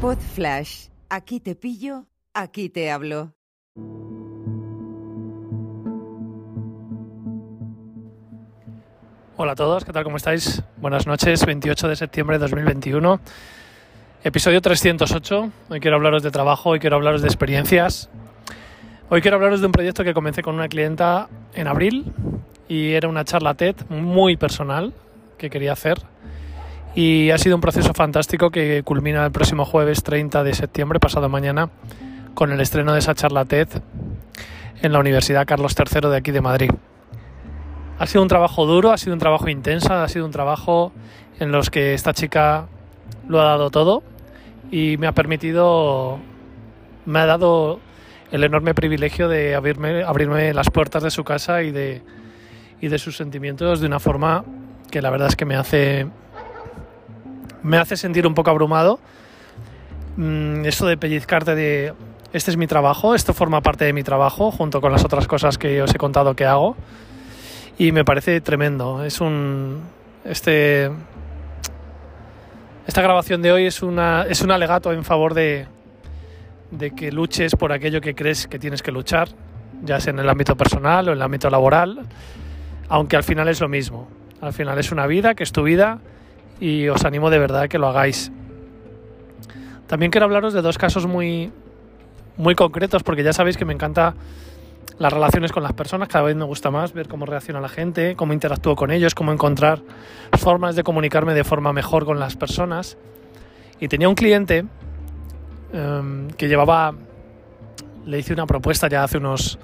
Pod Flash. Aquí te pillo, aquí te hablo. Hola a todos, ¿qué tal? ¿Cómo estáis? Buenas noches, 28 de septiembre de 2021. Episodio 308. Hoy quiero hablaros de trabajo, hoy quiero hablaros de experiencias. Hoy quiero hablaros de un proyecto que comencé con una clienta en abril y era una charla TED muy personal que quería hacer. Y ha sido un proceso fantástico que culmina el próximo jueves 30 de septiembre, pasado mañana, con el estreno de esa charla TED en la Universidad Carlos III de aquí de Madrid. Ha sido un trabajo duro, ha sido un trabajo intenso, ha sido un trabajo en los que esta chica lo ha dado todo y me ha permitido, me ha dado el enorme privilegio de abrirme, abrirme las puertas de su casa y de, y de sus sentimientos de una forma que la verdad es que me hace, me hace sentir un poco abrumado. Mm, Eso de pellizcarte de, este es mi trabajo, esto forma parte de mi trabajo, junto con las otras cosas que os he contado que hago y me parece tremendo. Es un este esta grabación de hoy es una es un alegato en favor de de que luches por aquello que crees que tienes que luchar, ya sea en el ámbito personal o en el ámbito laboral, aunque al final es lo mismo. Al final es una vida, que es tu vida y os animo de verdad a que lo hagáis. También quiero hablaros de dos casos muy muy concretos porque ya sabéis que me encanta las relaciones con las personas, cada vez me gusta más ver cómo reacciona la gente, cómo interactúo con ellos, cómo encontrar formas de comunicarme de forma mejor con las personas. Y tenía un cliente um, que llevaba, le hice una propuesta ya hace unos,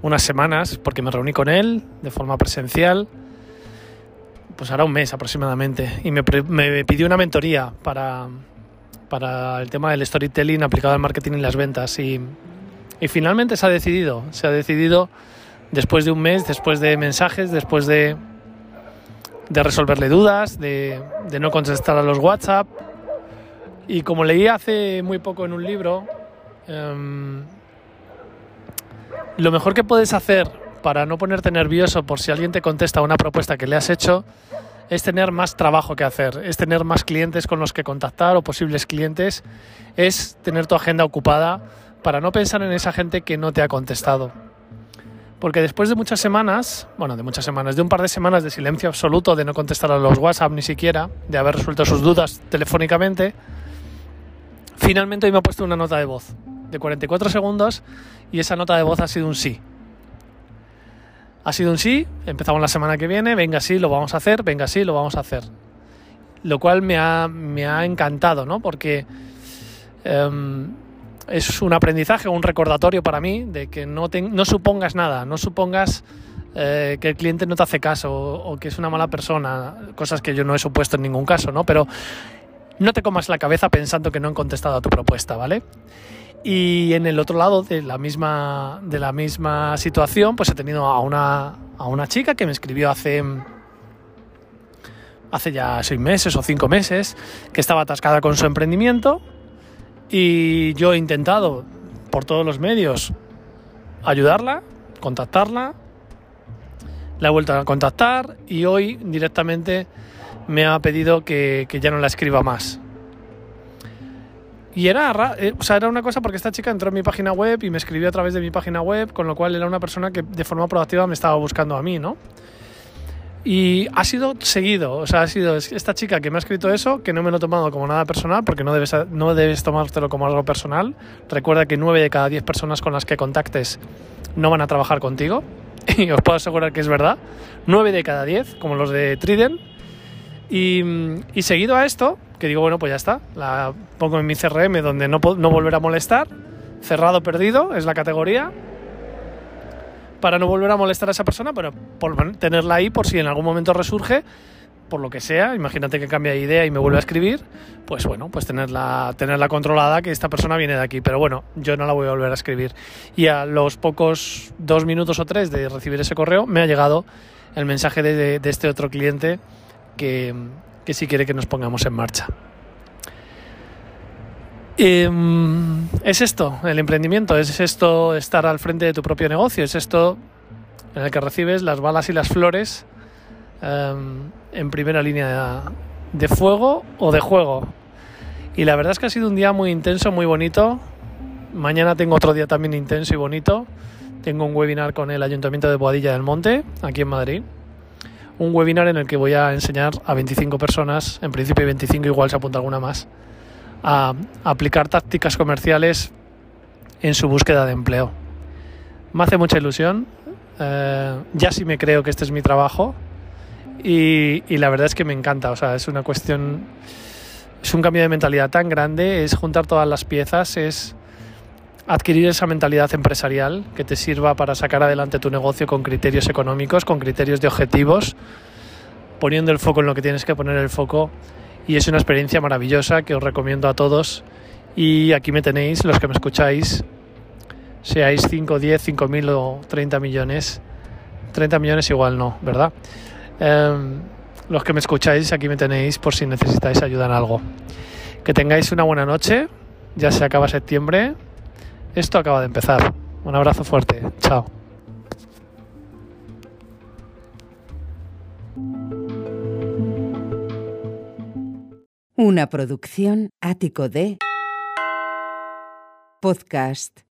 unas semanas, porque me reuní con él de forma presencial, pues ahora un mes aproximadamente, y me, me pidió una mentoría para, para el tema del storytelling aplicado al marketing y las ventas. Y, y finalmente se ha decidido, se ha decidido después de un mes, después de mensajes, después de, de resolverle dudas, de, de, no contestar a los WhatsApp. Y como leí hace muy poco en un libro, um, lo mejor que puedes hacer para no ponerte nervioso por si alguien te contesta una propuesta que le has hecho es tener más trabajo que hacer, es tener más clientes con los que contactar o posibles clientes, es tener tu agenda ocupada para no pensar en esa gente que no te ha contestado. Porque después de muchas semanas, bueno, de muchas semanas, de un par de semanas de silencio absoluto, de no contestar a los WhatsApp ni siquiera, de haber resuelto sus dudas telefónicamente, finalmente hoy me ha puesto una nota de voz de 44 segundos y esa nota de voz ha sido un sí. Ha sido un sí, empezamos la semana que viene, venga sí, lo vamos a hacer, venga sí, lo vamos a hacer. Lo cual me ha, me ha encantado, ¿no? Porque... Um, es un aprendizaje, un recordatorio para mí de que no, te, no supongas nada, no supongas eh, que el cliente no te hace caso o, o, que es una mala persona, cosas que yo no he supuesto en ningún caso, ¿no? Pero no te comas la cabeza pensando que no han contestado a tu propuesta, ¿vale? Y en el otro lado de la misma, de la misma situación, pues he tenido a una, a una chica que me escribió hace hace ya seis meses o cinco meses, que estaba atascada con su emprendimiento, y yo he intentado por todos los medios ayudarla, contactarla, la he vuelto a contactar y hoy directamente me ha pedido que, que ya no la escriba más. Y era, eh, o sea, era una cosa porque esta chica entró en mi página web y me escribió a través de mi página web, con lo cual era una persona que de forma proactiva me estaba buscando a mí, ¿no? Y ha sido seguido, o sea, ha sido esta chica que me ha escrito eso, que no me lo he tomado como nada personal, porque no debes, no debes tomártelo como algo personal. Recuerda que 9 de cada 10 personas con las que contactes no van a trabajar contigo, y os puedo asegurar que es verdad. 9 de cada 10, como los de Trident. Y, y, seguido a esto, que digo, bueno, pues ya está, la pongo en mi CRM donde no, no volver a molestar, cerrado, perdido, es la categoría, para no volver a molestar a esa persona, pero por tenerla ahí por si en algún momento resurge, por lo que sea, imagínate que cambia de idea y me vuelve a escribir, pues bueno, pues tenerla, tenerla controlada que esta persona viene de aquí, pero bueno, yo no la voy a volver a escribir. Y a los pocos dos minutos o tres de recibir ese correo me ha llegado el mensaje de, de, de este otro cliente que, que sí quiere que nos pongamos en marcha. Eh, es esto, el emprendimiento, es esto estar al frente de tu propio negocio, es esto en el que recibes las balas y las flores eh, en primera línea de fuego o de juego. Y la verdad es que ha sido un día muy intenso, muy bonito. Mañana tengo otro día también intenso y bonito. Tengo un webinar con el Ayuntamiento de Boadilla del Monte, aquí en Madrid. Un webinar en el que voy a enseñar a 25 personas, en principio 25, igual se apunta alguna más, a aplicar tácticas comerciales en su búsqueda de empleo. Me hace mucha ilusión. Eh, ya sí me creo que este es mi trabajo. Y, y la verdad es que me encanta. O sea, es una cuestión es un cambio de mentalidad tan grande, es juntar todas las piezas, es adquirir esa mentalidad empresarial que te sirva para sacar adelante tu negocio con criterios económicos, con criterios de objetivos, poniendo el foco en lo que tienes que poner el foco. Y es una experiencia maravillosa que os recomiendo a todos. Y aquí me tenéis, los que me escucháis, seáis 5, 10, 5 mil o 30 millones. 30 millones igual no, ¿verdad? Eh, los que me escucháis, aquí me tenéis por si necesitáis ayuda en algo. Que tengáis una buena noche, ya se acaba septiembre, esto acaba de empezar. Un abrazo fuerte, chao. Una producción ático de podcast